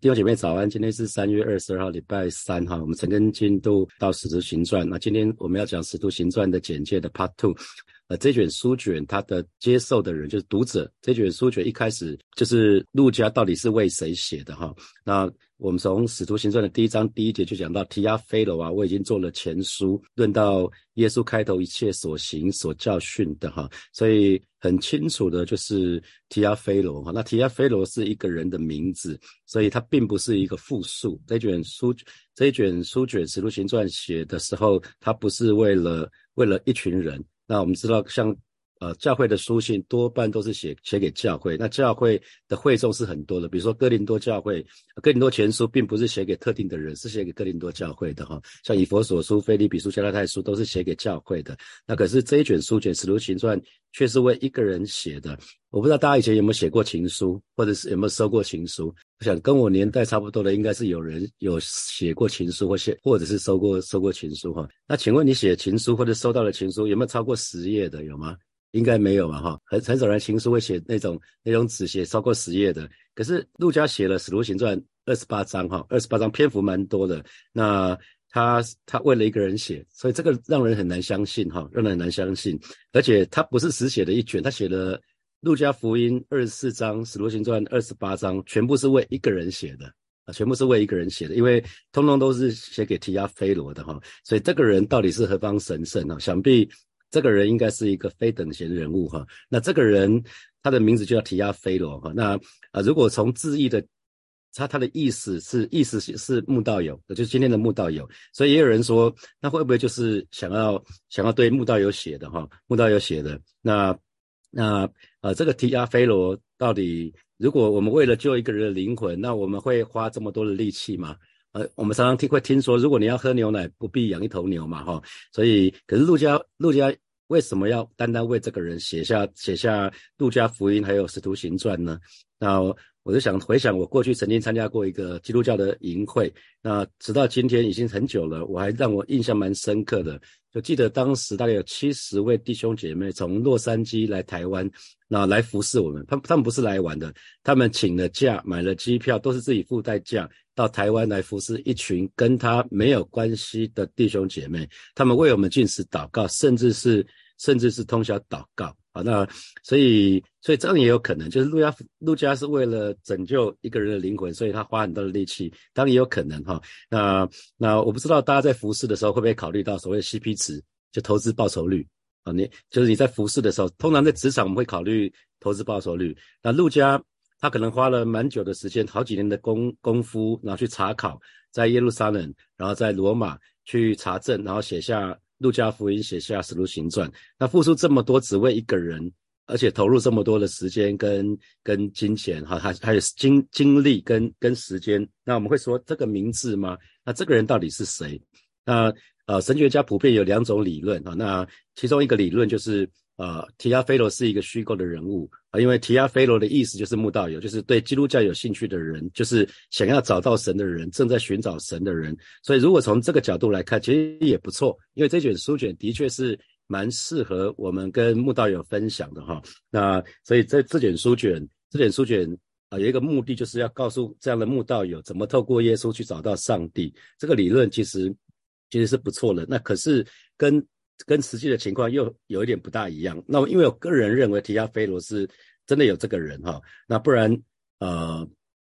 弟兄姐妹早安，今天是三月二十二号，礼拜三哈。我们陈根进度到《使徒行传》，那今天我们要讲《使徒行传》的简介的 Part Two。呃，这卷书卷它的接受的人就是读者。这卷书卷一开始就是路家到底是为谁写的哈？那我们从《使徒行传》的第一章第一节就讲到提亚菲罗啊，我已经做了前书，论到耶稣开头一切所行所教训的哈，所以很清楚的就是提亚菲罗哈。那提亚菲罗是一个人的名字，所以它并不是一个复数。这卷书这卷书卷《使徒行传》写的时候，它不是为了为了一群人。那我们知道，像呃教会的书信多半都是写写给教会，那教会的会众是很多的。比如说哥林多教会，哥林多前书并不是写给特定的人，是写给哥林多教会的哈。像以佛所书、腓利比书、加拉太书都是写给教会的。那可是这一卷书卷《使徒行传》却是为一个人写的。我不知道大家以前有没有写过情书，或者是有没有收过情书。我想跟我年代差不多的，应该是有人有写过情书，或写或者是收过收过情书哈。那请问你写情书或者收到的情书有没有超过十页的？有吗？应该没有嘛哈。很很少人情书会写那种那种纸写超过十页的。可是陆家写了《使徒行传》二十八章哈，二十八章篇幅蛮多的。那他他为了一个人写，所以这个让人很难相信哈，让人很难相信。而且他不是只写了一卷，他写了。路加福音二十四章，使徒行传二十八章，全部是为一个人写的啊，全部是为一个人写的，因为通通都是写给提亚菲罗的哈，所以这个人到底是何方神圣啊？想必这个人应该是一个非等闲人物哈。那这个人他的名字就叫提亚菲罗哈。那啊，如果从字义的，他他的意思是意思是是慕道友，就是今天的慕道友，所以也有人说，那会不会就是想要想要对慕道友写的哈？慕道友写的那。那呃，这个提亚菲罗到底，如果我们为了救一个人的灵魂，那我们会花这么多的力气吗？呃，我们常常听会听说，如果你要喝牛奶，不必养一头牛嘛，哈。所以，可是陆家陆家为什么要单单为这个人写下写下陆家福音还有使徒行传呢？那我就想回想，我过去曾经参加过一个基督教的营会，那直到今天已经很久了，我还让我印象蛮深刻的。就记得当时大概有七十位弟兄姐妹从洛杉矶来台湾，那来服侍我们。他他们不是来玩的，他们请了假，买了机票，都是自己付代价到台湾来服侍一群跟他没有关系的弟兄姐妹。他们为我们进食祷告，甚至是甚至是通宵祷告。好，那所以所以这样也有可能，就是路加路加是为了拯救一个人的灵魂，所以他花很多的力气，当然也有可能哈。那那我不知道大家在服侍的时候会不会考虑到所谓的 CP 值，就投资报酬率啊？你就是你在服侍的时候，通常在职场我们会考虑投资报酬率。那路加他可能花了蛮久的时间，好几年的功功夫，然后去查考，在耶路撒冷，然后在罗马去查证，然后写下。路加福音写下《使徒行传》，那付出这么多只为一个人，而且投入这么多的时间跟跟金钱，哈，还还有精精力跟跟时间，那我们会说这个名字吗？那这个人到底是谁？那呃，神学家普遍有两种理论啊，那其中一个理论就是。呃，提亚菲罗是一个虚构的人物啊，因为提亚菲罗的意思就是慕道友，就是对基督教有兴趣的人，就是想要找到神的人，正在寻找神的人。所以，如果从这个角度来看，其实也不错，因为这卷书卷的确是蛮适合我们跟慕道友分享的哈。那所以，在这卷书卷，这卷书卷啊，有一个目的，就是要告诉这样的慕道友，怎么透过耶稣去找到上帝。这个理论其实其实是不错的。那可是跟跟实际的情况又有一点不大一样。那因为我个人认为提亚菲罗是真的有这个人哈，那不然呃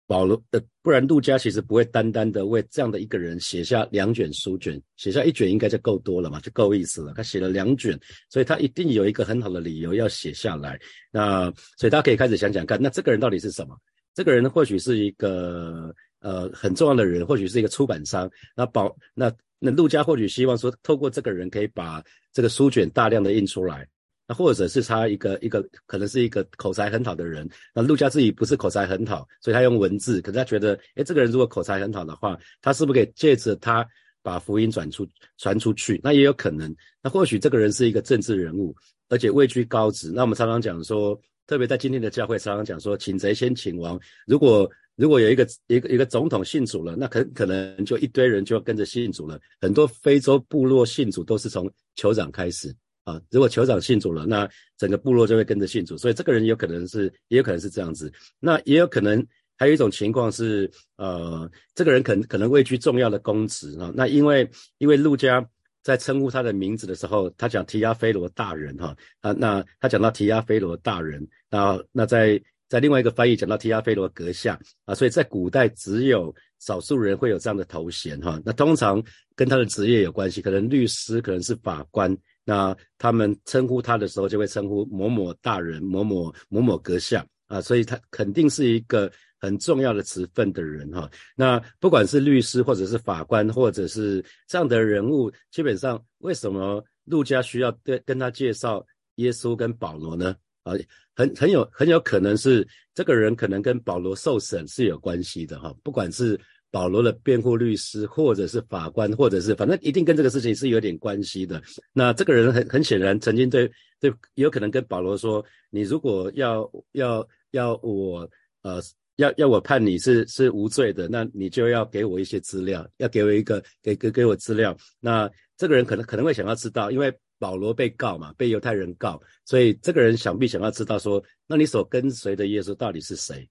保罗的不然路加其实不会单单的为这样的一个人写下两卷书卷，写下一卷应该就够多了嘛，就够意思了。他写了两卷，所以他一定有一个很好的理由要写下来。那所以大家可以开始想想看，那这个人到底是什么？这个人或许是一个呃很重要的人，或许是一个出版商。那保那。那陆家或许希望说，透过这个人可以把这个书卷大量的印出来，那或者是他一个一个可能是一个口才很好的人，那陆家自己不是口才很好，所以他用文字，可是他觉得，哎，这个人如果口才很好的话，他是不是可以借着他把福音转出传出去？那也有可能，那或许这个人是一个政治人物，而且位居高职。那我们常常讲说，特别在今天的教会，常常讲说，请贼先请王。如果如果有一个一个一个总统信主了，那可可能就一堆人就跟着信主了。很多非洲部落信主都是从酋长开始啊。如果酋长信主了，那整个部落就会跟着信主。所以这个人有可能是，也有可能是这样子。那也有可能还有一种情况是，呃，这个人可能可能位居重要的公职啊。那因为因为陆家在称呼他的名字的时候，他讲提亚菲罗大人哈啊，那他讲到提亚菲罗大人，那那在在另外一个翻译讲到提亚菲罗阁下啊，所以在古代只有少数人会有这样的头衔哈。那通常跟他的职业有关系，可能律师，可能是法官。那他们称呼他的时候，就会称呼某某大人、某某某某阁下啊，所以他肯定是一个很重要的职分的人哈。那不管是律师，或者是法官，或者是这样的人物，基本上为什么路加需要跟跟他介绍耶稣跟保罗呢？啊，很很有很有可能是这个人可能跟保罗受审是有关系的哈，不管是。保罗的辩护律师，或者是法官，或者是反正一定跟这个事情是有点关系的。那这个人很很显然曾经对对，有可能跟保罗说：“你如果要要要我呃要要我判你是是无罪的，那你就要给我一些资料，要给我一个给给给我资料。”那这个人可能可能会想要知道，因为保罗被告嘛，被犹太人告，所以这个人想必想要知道说：“那你所跟随的耶稣到底是谁？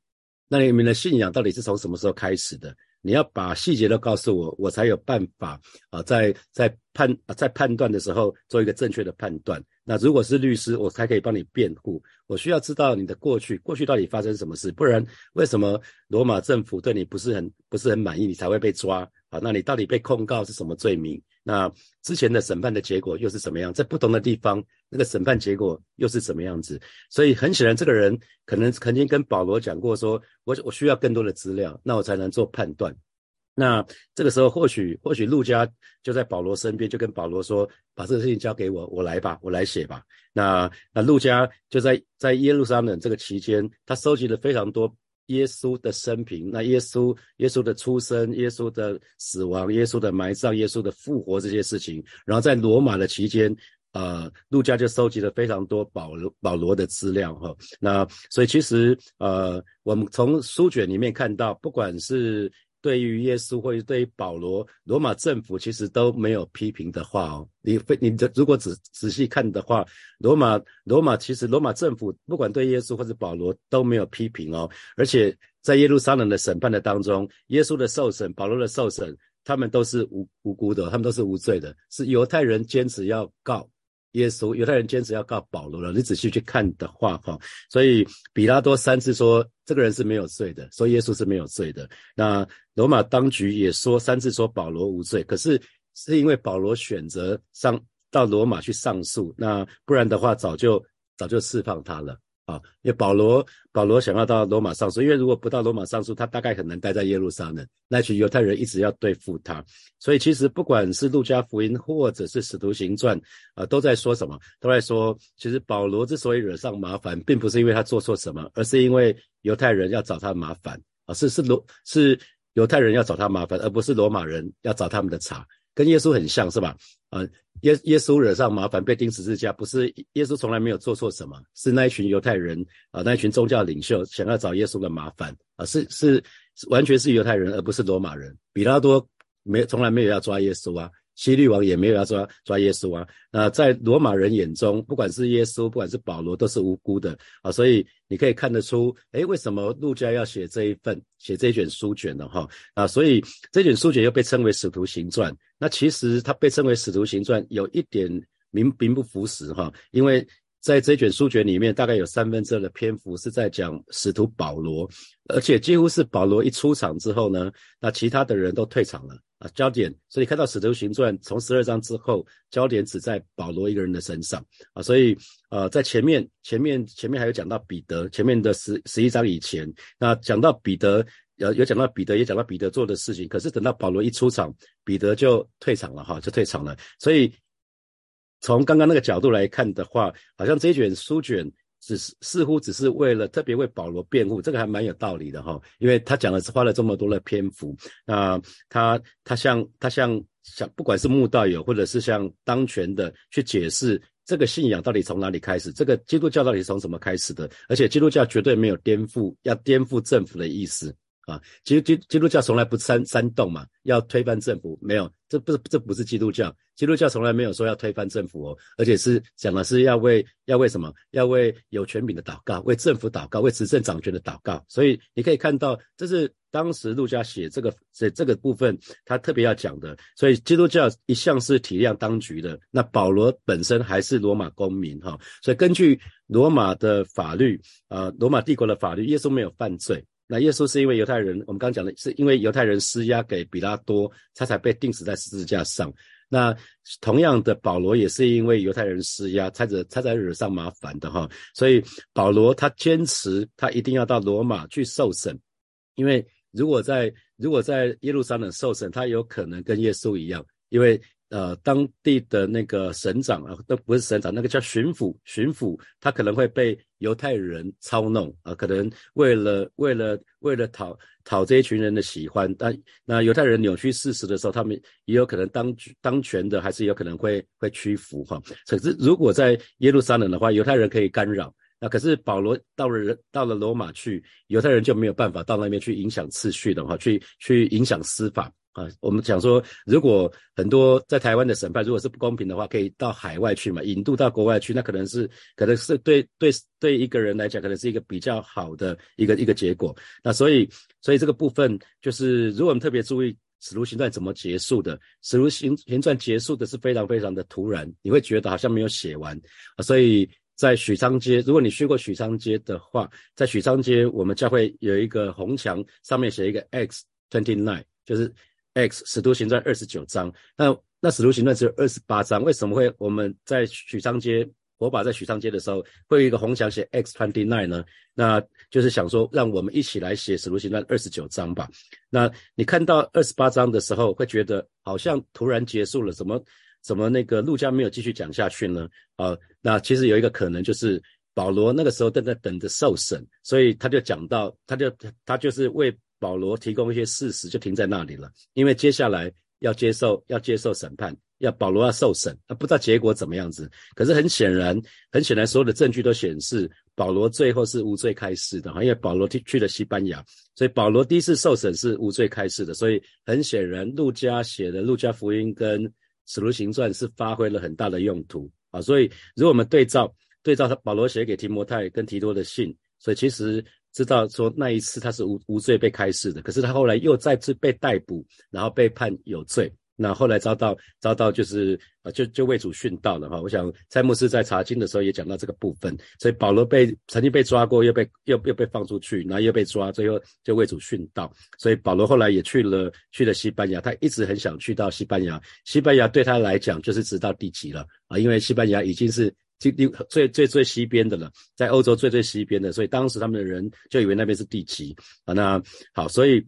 那你们的信仰到底是从什么时候开始的？”你要把细节都告诉我，我才有办法啊，在在判在判断的时候做一个正确的判断。那如果是律师，我才可以帮你辩护。我需要知道你的过去，过去到底发生什么事，不然为什么罗马政府对你不是很不是很满意，你才会被抓啊？那你到底被控告是什么罪名？那之前的审判的结果又是什么样？在不同的地方，那个审判结果又是什么样子？所以很显然，这个人可能曾经跟保罗讲过，说我我需要更多的资料，那我才能做判断。那这个时候，或许或许路加就在保罗身边，就跟保罗说：“把这个事情交给我，我来吧，我来写吧。”那那路加就在在耶路撒冷这个期间，他收集了非常多。耶稣的生平，那耶稣耶稣的出生、耶稣的死亡、耶稣的埋葬、耶稣的复活这些事情，然后在罗马的期间，呃，路加就收集了非常多保罗保罗的资料哈。那所以其实呃，我们从书卷里面看到，不管是对于耶稣或者对于保罗，罗马政府其实都没有批评的话哦。你非你的如果仔仔细看的话，罗马罗马其实罗马政府不管对耶稣或者保罗都没有批评哦。而且在耶路撒冷的审判的当中，耶稣的受审、保罗的受审，他们都是无无辜的，他们都是无罪的，是犹太人坚持要告。耶稣，犹太人坚持要告保罗了。你仔细去看的话，哈，所以比拉多三次说这个人是没有罪的，说耶稣是没有罪的。那罗马当局也说三次说保罗无罪，可是是因为保罗选择上到罗马去上诉，那不然的话早就早就释放他了。啊，因为保罗保罗想要到罗马上诉，因为如果不到罗马上诉，他大概很难待在耶路撒冷。那群犹太人一直要对付他，所以其实不管是路加福音或者是使徒行传，啊，都在说什么？都在说，其实保罗之所以惹上麻烦，并不是因为他做错什么，而是因为犹太人要找他麻烦啊，是是罗是犹太人要找他麻烦，而不是罗马人要找他们的茬。跟耶稣很像是吧？啊，耶耶稣惹上麻烦被钉十字架，不是耶稣从来没有做错什么，是那一群犹太人啊，那一群宗教领袖想要找耶稣的麻烦啊，是是完全是犹太人，而不是罗马人。比拉多没从来没有要抓耶稣啊。希律王也没有要抓抓耶稣啊，那在罗马人眼中，不管是耶稣，不管是保罗，都是无辜的啊，所以你可以看得出，诶，为什么路加要写这一份，写这一卷书卷呢？哈啊，所以这卷书卷又被称为使徒行传。那其实它被称为使徒行传，有一点名名不符实哈，因为在这卷书卷里面，大概有三分之二的篇幅是在讲使徒保罗，而且几乎是保罗一出场之后呢，那其他的人都退场了。啊，焦点，所以看到《使徒行传》从十二章之后，焦点只在保罗一个人的身上啊，所以呃，在前面前面前面还有讲到彼得，前面的十十一章以前，那讲到彼得，有有讲到彼得，也讲到彼得做的事情，可是等到保罗一出场，彼得就退场了哈，就退场了。所以从刚刚那个角度来看的话，好像这一卷书卷。只是似乎只是为了特别为保罗辩护，这个还蛮有道理的哈，因为他讲的是花了这么多的篇幅，那他他像他像像不管是慕道友或者是像当权的去解释这个信仰到底从哪里开始，这个基督教到底从什么开始的，而且基督教绝对没有颠覆要颠覆政府的意思啊，基基基督教从来不煽煽动嘛，要推翻政府没有，这不是这不是基督教，基督教从来没有说要推翻政府哦，而且是讲的是要为要为什么？要为有权柄的祷告，为政府祷告，为执政掌权的祷告。所以你可以看到，这是当时路加写这个这这个部分，他特别要讲的。所以基督教一向是体谅当局的。那保罗本身还是罗马公民哈，所以根据罗马的法律啊，罗马帝国的法律，耶稣没有犯罪。那耶稣是因为犹太人，我们刚讲的是因为犹太人施压给比拉多，他才被钉死在十字架上。那同样的，保罗也是因为犹太人施压，才惹才惹上麻烦的哈。所以保罗他坚持他一定要到罗马去受审，因为如果在如果在耶路撒冷受审，他有可能跟耶稣一样，因为。呃，当地的那个省长啊，都不是省长，那个叫巡抚，巡抚他可能会被犹太人操弄啊，可能为了为了为了讨讨这一群人的喜欢，但那犹太人扭曲事实的时候，他们也有可能当当权的，还是有可能会会屈服哈。可是如果在耶路撒冷的话，犹太人可以干扰，那可是保罗到了到了罗马去，犹太人就没有办法到那边去影响次序的话，去去影响司法。啊，我们讲说，如果很多在台湾的审判如果是不公平的话，可以到海外去嘛，引渡到国外去，那可能是可能是对对对一个人来讲，可能是一个比较好的一个一个结果。那所以所以这个部分就是，如果我们特别注意《使徒行传》怎么结束的，《使徒行行传》结束的是非常非常的突然，你会觉得好像没有写完啊。所以在许昌街，如果你去过许昌街的话，在许昌街我们教会有一个红墙，上面写一个 X twenty nine，就是。X 使徒行传二十九章，那那使徒行传只有二十八章，为什么会我们在许昌街火把在许昌街的时候会有一个红墙写 X twenty nine 呢？那就是想说，让我们一起来写使徒行传二十九章吧。那你看到二十八章的时候，会觉得好像突然结束了，怎么怎么那个陆家没有继续讲下去呢？啊，那其实有一个可能就是保罗那个时候正在等着受审，所以他就讲到，他就他就是为。保罗提供一些事实，就停在那里了。因为接下来要接受要接受审判，要保罗要受审，他不知道结果怎么样子。可是很显然，很显然，所有的证据都显示保罗最后是无罪开释的哈。因为保罗去去了西班牙，所以保罗第一次受审是无罪开释的。所以很显然，路加写的路加福音跟使徒行传是发挥了很大的用途啊。所以如果我们对照对照他保罗写给提摩太跟提多的信，所以其实。知道说那一次他是无无罪被开释的，可是他后来又再次被逮捕，然后被判有罪。那后来遭到遭到就是呃就就为主殉道了哈。我想蔡牧师在查经的时候也讲到这个部分。所以保罗被曾经被抓过，又被又又被放出去，然后又被抓，最后就为主殉道。所以保罗后来也去了去了西班牙，他一直很想去到西班牙。西班牙对他来讲就是直到地极了啊，因为西班牙已经是。最最最最西边的了，在欧洲最最西边的，所以当时他们的人就以为那边是地极啊。那好，所以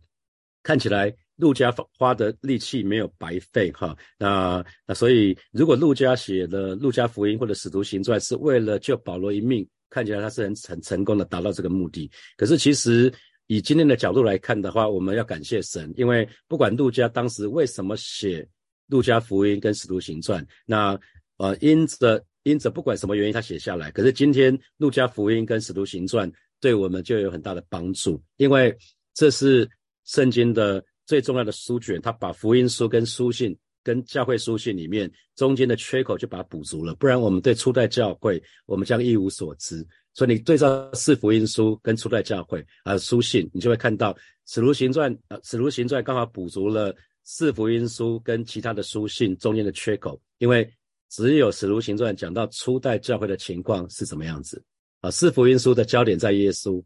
看起来陆家花的力气没有白费哈。那那所以，如果陆家写的《陆家福音》或者《使徒行传》是为了救保罗一命，看起来他是很很成功的达到这个目的。可是其实以今天的角度来看的话，我们要感谢神，因为不管陆家当时为什么写《陆家福音》跟《使徒行传》，那呃因着。因此，不管什么原因，他写下来。可是今天《路加福音》跟《使徒行传》对我们就有很大的帮助，因为这是圣经的最重要的书卷，他把福音书跟书信跟教会书信里面中间的缺口就把它补足了。不然，我们对初代教会我们将一无所知。所以，你对照四福音书跟初代教会啊书信，你就会看到《使徒行传》啊，《使徒行传》刚好补足了四福音书跟其他的书信中间的缺口，因为。只有使徒行传讲到初代教会的情况是怎么样子啊？四福音书的焦点在耶稣，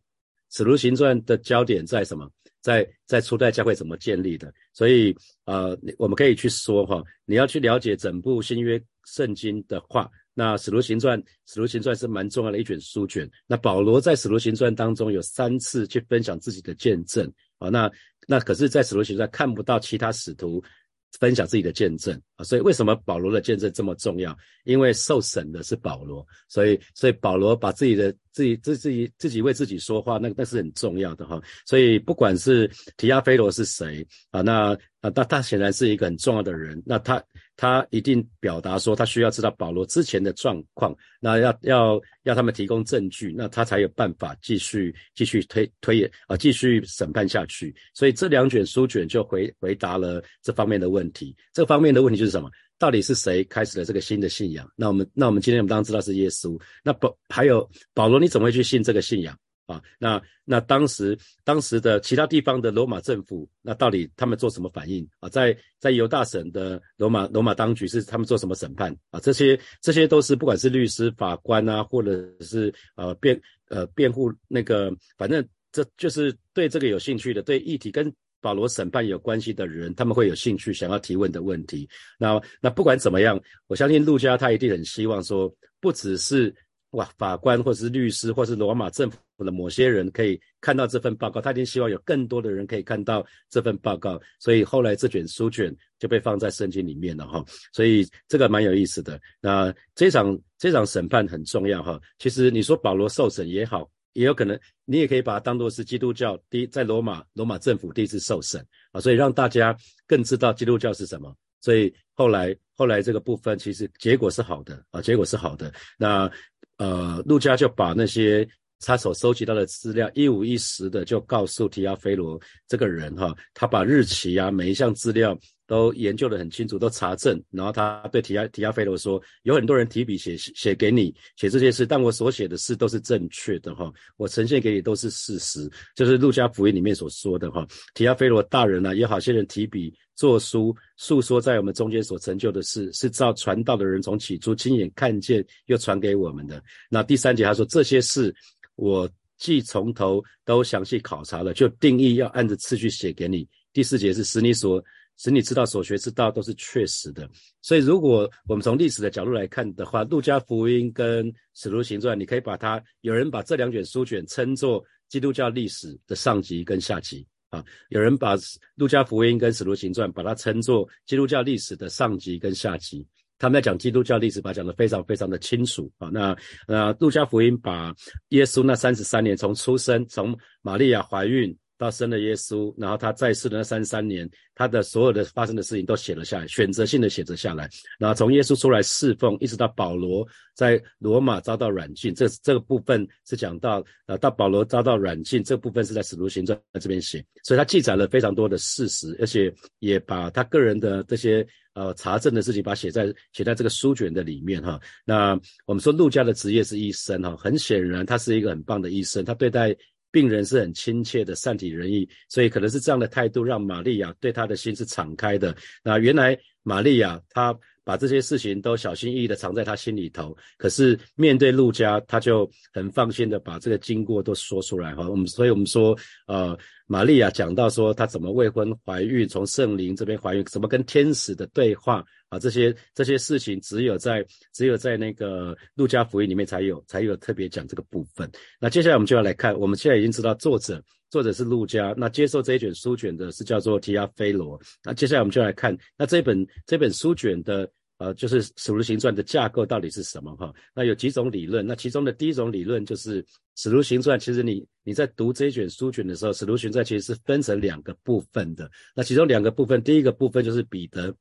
使徒行传的焦点在什么？在在初代教会怎么建立的？所以呃，我们可以去说哈，你要去了解整部新约圣经的话，那使徒行传使徒行传是蛮重要的一卷书卷。那保罗在使徒行传当中有三次去分享自己的见证啊，那那可是，在使徒行传看不到其他使徒。分享自己的见证啊，所以为什么保罗的见证这么重要？因为受审的是保罗，所以所以保罗把自己的自己自自己自己为自己说话，那那是很重要的哈。所以不管是提亚菲罗是谁啊，那啊他他显然是一个很重要的人，那他。他一定表达说，他需要知道保罗之前的状况，那要要要他们提供证据，那他才有办法继续继续推推演啊，继续审判下去。所以这两卷书卷就回回答了这方面的问题。这方面的问题就是什么？到底是谁开始了这个新的信仰？那我们那我们今天我们当然知道是耶稣。那保还有保罗，你怎么会去信这个信仰啊？那那当时当时的其他地方的罗马政府，那到底他们做什么反应啊？在在犹大省的罗马罗马当局是他们做什么审判啊？这些这些都是不管是律师、法官啊，或者是呃辩呃辩护那个，反正这就是对这个有兴趣的，对议题跟。保罗审判有关系的人，他们会有兴趣想要提问的问题。那那不管怎么样，我相信陆家他一定很希望说，不只是哇法官或者是律师或是罗马政府的某些人可以看到这份报告，他一定希望有更多的人可以看到这份报告。所以后来这卷书卷就被放在圣经里面了哈。所以这个蛮有意思的。那这场这场审判很重要哈。其实你说保罗受审也好。也有可能，你也可以把它当做是基督教第在罗马罗马政府第一次受审啊，所以让大家更知道基督教是什么。所以后来后来这个部分其实结果是好的啊，结果是好的。那呃，陆家就把那些他所收集到的资料一五一十的就告诉提亚菲罗这个人哈，他把日期啊每一项资料。都研究得很清楚，都查证，然后他对提亚提亚菲罗说，有很多人提笔写写给你写这些事，但我所写的事都是正确的哈，我呈现给你都是事实，就是路加福音里面所说的哈。提亚菲罗大人呢，有好些人提笔作书，诉说在我们中间所成就的事，是照传道的人从起初亲眼看见又传给我们的。那第三节他说这些事，我既从头都详细考察了，就定义要按着次序写给你。第四节是使你所。使你知道所学之道都是确实的，所以如果我们从历史的角度来看的话，《路加福音》跟《使徒行传》，你可以把它，有人把这两卷书卷称作基督教历史的上集跟下集啊，有人把《路加福音》跟《使徒行传》把它称作基督教历史的上集跟下集。他们在讲基督教历史，把讲得非常非常的清楚啊。那那《路加福音》把耶稣那三十三年从出生，从玛利亚怀孕。到生了耶稣，然后他在世的那三十三年，他的所有的发生的事情都写了下来，选择性的写着下来。然后从耶稣出来侍奉，一直到保罗在罗马遭到软禁，这这个部分是讲到呃，到保罗遭到软禁，这部分是在使徒行传这边写，所以他记载了非常多的事实，而且也把他个人的这些呃查证的事情，把写在写在这个书卷的里面哈。那我们说陆家的职业是医生哈，很显然他是一个很棒的医生，他对待。病人是很亲切的，善体人意，所以可能是这样的态度，让玛利亚对他的心是敞开的。那原来玛利亚他把这些事情都小心翼翼的藏在他心里头，可是面对路加，他就很放心的把这个经过都说出来哈。我们所以我们说，呃，玛利亚讲到说她怎么未婚怀孕，从圣灵这边怀孕，怎么跟天使的对话。啊，这些这些事情只有在只有在那个路加福音里面才有才有特别讲这个部分。那接下来我们就要来看，我们现在已经知道作者作者是路家，那接受这一卷书卷的是叫做提亚菲罗。那接下来我们就来看，那这本这本书卷的呃就是使徒行传的架构到底是什么哈？那有几种理论，那其中的第一种理论就是使徒行传，其实你你在读这一卷书卷的时候，使徒行传其实是分成两个部分的。那其中两个部分，第一个部分就是彼得。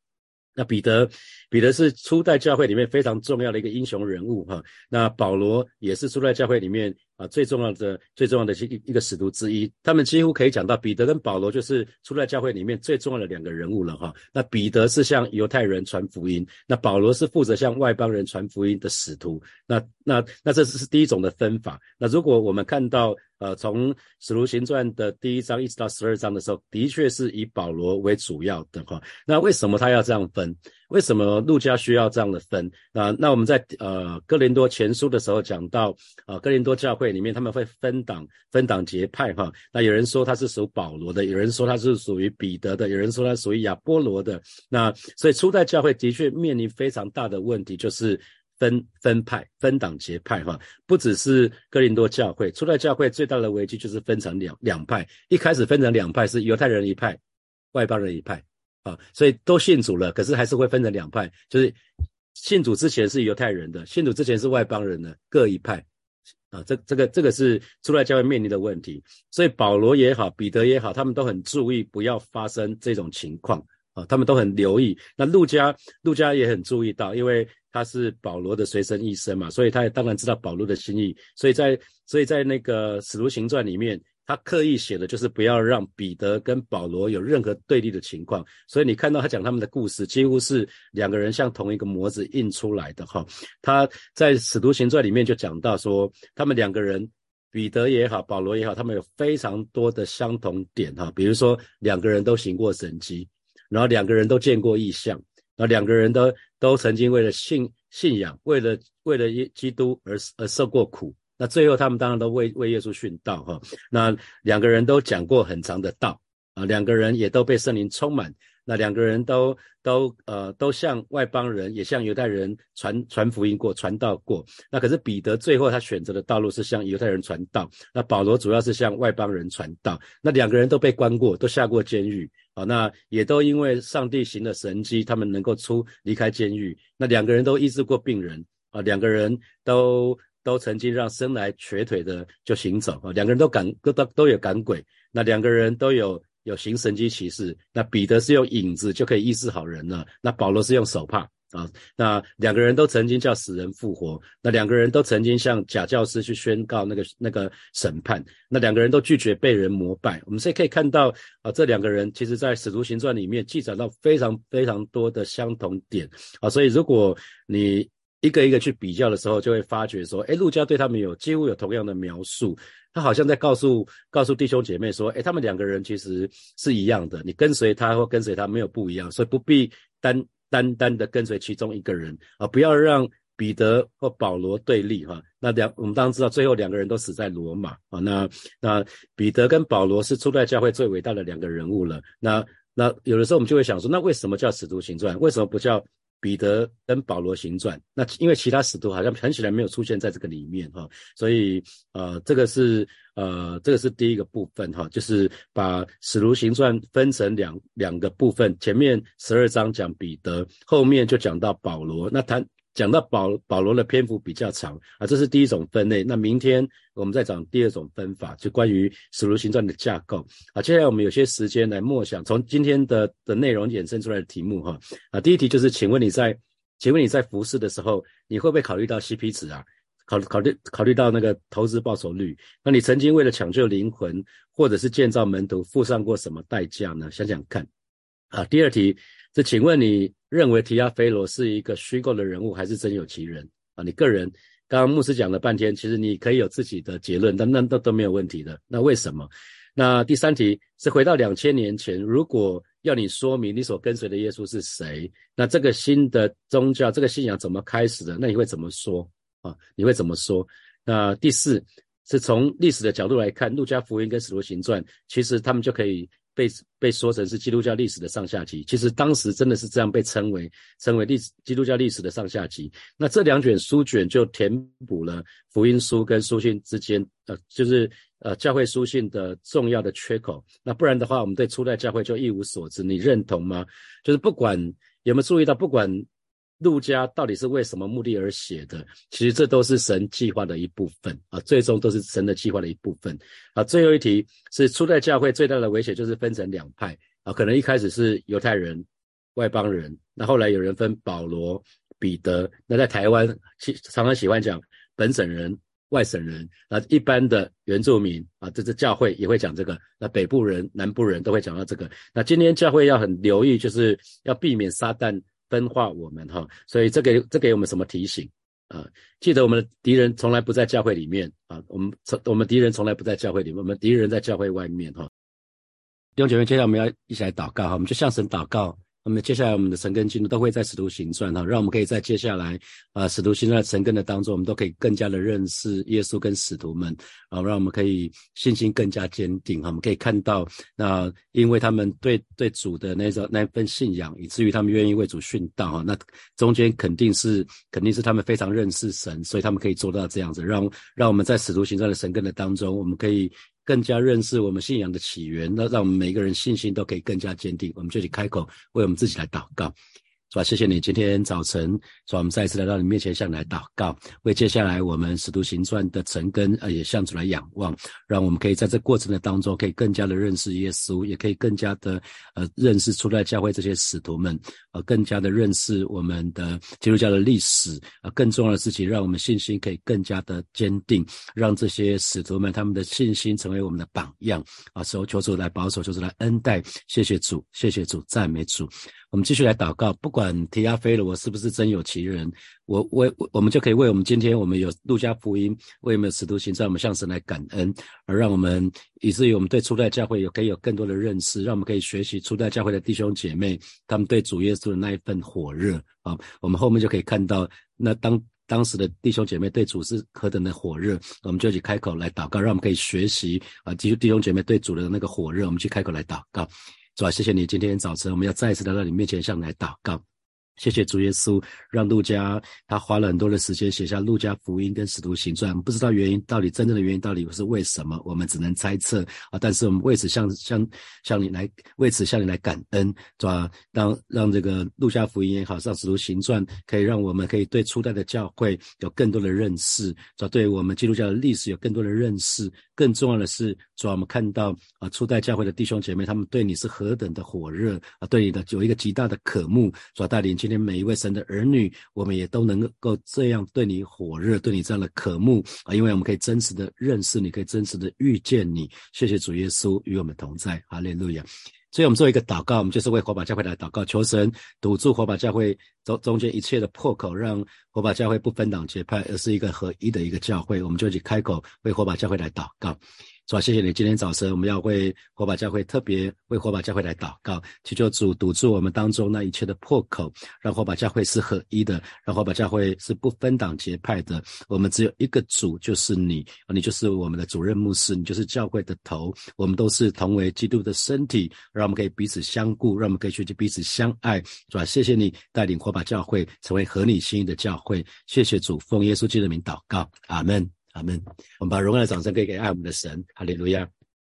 那彼得，彼得是初代教会里面非常重要的一个英雄人物哈。那保罗也是初代教会里面啊最重要的、最重要的是一一个使徒之一。他们几乎可以讲到，彼得跟保罗就是初代教会里面最重要的两个人物了哈。那彼得是向犹太人传福音，那保罗是负责向外邦人传福音的使徒。那那那这是第一种的分法。那如果我们看到。呃，从使徒行传的第一章一直到十二章的时候，的确是以保罗为主要的哈。那为什么他要这样分？为什么路加需要这样的分？那那我们在呃哥林多前书的时候讲到，呃哥林多教会里面他们会分党分党结派哈。那有人说他是属保罗的，有人说他是属于彼得的，有人说他属于亚波罗的。那所以初代教会的确面临非常大的问题，就是。分分派、分党结派，哈，不只是哥林多教会，初代教会最大的危机就是分成两两派。一开始分成两派是犹太人一派，外邦人一派，啊，所以都信主了，可是还是会分成两派，就是信主之前是犹太人的，信主之前是外邦人的，各一派，啊，这这个这个是出来教会面临的问题。所以保罗也好，彼得也好，他们都很注意不要发生这种情况。啊，他们都很留意。那陆家，陆家也很注意到，因为他是保罗的随身医生嘛，所以他也当然知道保罗的心意。所以在，所以在那个使徒行传里面，他刻意写的就是不要让彼得跟保罗有任何对立的情况，所以你看到他讲他们的故事，几乎是两个人像同一个模子印出来的哈。他在使徒行传里面就讲到说，他们两个人，彼得也好，保罗也好，他们有非常多的相同点哈，比如说两个人都行过神迹，然后两个人都见过异象，然后两个人都都曾经为了信信仰，为了为了基督而而受过苦。那最后他们当然都为为耶稣殉道哈。那两个人都讲过很长的道啊，两个人也都被圣灵充满。那两个人都都呃都向外邦人也向犹太人传传福音过传道过。那可是彼得最后他选择的道路是向犹太人传道。那保罗主要是向外邦人传道。那两个人都被关过，都下过监狱啊。那也都因为上帝行的神迹，他们能够出离开监狱。那两个人都医治过病人啊，两个人都。都曾经让生来瘸腿的就行走啊，两个人都赶都都都有赶鬼，那两个人都有有行神机骑士，那彼得是用影子就可以医治好人了，那保罗是用手帕啊，那两个人都曾经叫死人复活，那两个人都曾经向假教师去宣告那个那个审判，那两个人都拒绝被人膜拜，我们现在可以看到啊，这两个人其实在使徒行传里面记载到非常非常多的相同点啊，所以如果你。一个一个去比较的时候，就会发觉说，哎，陆家对他们有几乎有同样的描述，他好像在告诉告诉弟兄姐妹说，哎，他们两个人其实是一样的，你跟随他或跟随他没有不一样，所以不必单单单的跟随其中一个人啊，不要让彼得或保罗对立哈。那两我们当然知道，最后两个人都死在罗马啊。那那彼得跟保罗是初代教会最伟大的两个人物了。那那有的时候我们就会想说，那为什么叫使徒行传？为什么不叫？彼得跟保罗行传，那因为其他使徒好像很显然没有出现在这个里面哈，所以呃，这个是呃，这个是第一个部分哈，就是把使徒行传分成两两个部分，前面十二章讲彼得，后面就讲到保罗，那他。讲到保保罗的篇幅比较长啊，这是第一种分类。那明天我们再讲第二种分法，就关于使徒行传的架构啊。接下来我们有些时间来默想，从今天的的内容衍生出来的题目哈啊。第一题就是，请问你在请问你在服侍的时候，你会不会考虑到 CP 值啊？考考虑考虑到那个投资报酬率？那你曾经为了抢救灵魂或者是建造门徒，付上过什么代价呢？想想看啊。第二题这，请问你？认为提亚菲罗是一个虚构的人物，还是真有其人啊？你个人刚刚牧师讲了半天，其实你可以有自己的结论，但那都都没有问题的。那为什么？那第三题是回到两千年前，如果要你说明你所跟随的耶稣是谁，那这个新的宗教、这个信仰怎么开始的？那你会怎么说啊？你会怎么说？那第四是从历史的角度来看，路加福音跟使徒行传，其实他们就可以。被被说成是基督教历史的上下级，其实当时真的是这样被称为称为历史基督教历史的上下级。那这两卷书卷就填补了福音书跟书信之间，呃，就是呃教会书信的重要的缺口。那不然的话，我们对初代教会就一无所知。你认同吗？就是不管有没有注意到，不管。路加到底是为什么目的而写的？其实这都是神计划的一部分啊，最终都是神的计划的一部分啊。最后一题是初代教会最大的危险就是分成两派啊，可能一开始是犹太人、外邦人，那后来有人分保罗、彼得。那在台湾喜常常喜欢讲本省人、外省人啊，一般的原住民啊，这这教会也会讲这个。那北部人、南部人都会讲到这个。那今天教会要很留意，就是要避免撒旦。分化我们哈，所以这给这给我们什么提醒啊？记得我们的敌人从来不在教会里面啊，我们从我们敌人从来不在教会里面，我们敌人在教会外面哈。弟兄姐妹，接下来我们要一起来祷告哈，我们就向神祷告。那么接下来我们的神根进度都会在使徒行传哈，让我们可以在接下来啊使徒行传神根的当中，我们都可以更加的认识耶稣跟使徒们啊，让我们可以信心更加坚定哈。我们可以看到那因为他们对对主的那种那份信仰，以至于他们愿意为主殉道哈。那中间肯定是肯定是他们非常认识神，所以他们可以做到这样子，让让我们在使徒行传的神根的当中，我们可以。更加认识我们信仰的起源，那让我们每个人信心都可以更加坚定。我们就去开口为我们自己来祷告。主啊，谢谢你今天早晨，主啊，我们再一次来到你面前，向你来祷告，为接下来我们使徒行传的成根，呃，也向主来仰望，让我们可以在这过程的当中，可以更加的认识耶稣，也可以更加的呃认识初代教会这些使徒们，呃，更加的认识我们的基督教的历史，啊，更重要的事情，让我们信心可以更加的坚定，让这些使徒们他们的信心成为我们的榜样，啊，求求主来保守，求主来恩待，谢谢主，谢谢主，赞美主。我们继续来祷告，不管提亚菲了，我是不是真有其人，我我我们就可以为我们今天我们有路加福音，为我们使徒行传，我们向神来感恩，而让我们以至于我们对初代教会有可以有更多的认识，让我们可以学习初代教会的弟兄姐妹他们对主耶稣的那一份火热啊，我们后面就可以看到那当当时的弟兄姐妹对主是何等的火热，我们就去开口来祷告，让我们可以学习啊，弟弟兄姐妹对主的那个火热，我们去开口来祷告。主啊，谢谢你！今天早晨，我们要再一次来到你面前，向来祷告。谢谢主耶稣，让路加他花了很多的时间写下路加福音跟使徒行传，不知道原因到底真正的原因到底是为什么，我们只能猜测啊。但是我们为此向向向你来为此向你来感恩，是吧？让让这个路加福音也好，让使徒行传可以让我们可以对初代的教会有更多的认识，是吧？对我们基督教的历史有更多的认识。更重要的是，主要我们看到啊，初代教会的弟兄姐妹，他们对你是何等的火热啊，对你的有一个极大的渴慕，主要带领今天每一位神的儿女，我们也都能够这样对你火热，对你这样的渴慕啊，因为我们可以真实的认识你，可以真实的遇见你。谢谢主耶稣与我们同在，哈利路亚。所以，我们做一个祷告，我们就是为火把教会来祷告，求神堵住火把教会中中间一切的破口，让火把教会不分党结派，而是一个合一的一个教会。我们就去开口为火把教会来祷告。主啊，谢谢你！今天早晨我们要为火把教会特别为火把教会来祷告，祈求主堵住我们当中那一切的破口，让火把教会是合一的，让火把教会是不分党结派的。我们只有一个主，就是你，你就是我们的主任牧师，你就是教会的头，我们都是同为基督的身体，让我们可以彼此相顾，让我们可以学习彼此相爱。主啊，谢谢你带领火把教会成为合你心意的教会。谢谢主，奉耶稣基督的名祷告，阿门。阿门。我们把荣耀的掌声可以给爱我们的神，哈利路亚。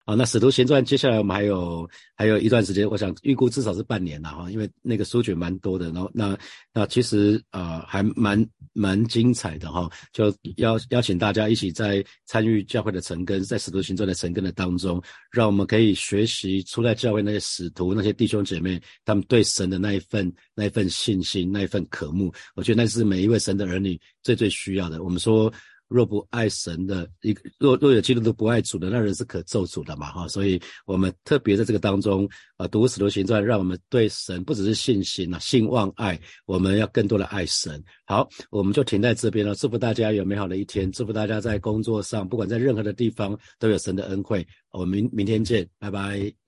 好，那使徒行传接下来我们还有还有一段时间，我想预估至少是半年了哈，因为那个书卷蛮多的，然后那那其实呃还蛮蛮精彩的哈，就邀邀请大家一起在参与教会的成根，在使徒行传的成根的当中，让我们可以学习出在教会那些使徒那些弟兄姐妹他们对神的那一份那一份信心那一份渴慕，我觉得那是每一位神的儿女最最需要的。我们说。若不爱神的一，若若有基督徒不爱主的，那人是可咒诅的嘛？哈，所以我们特别在这个当中啊，读使徒行传，让我们对神不只是信心啊，信望爱，我们要更多的爱神。好，我们就停在这边了。祝福大家有美好的一天，祝福大家在工作上，不管在任何的地方都有神的恩惠。我们明明天见，拜拜。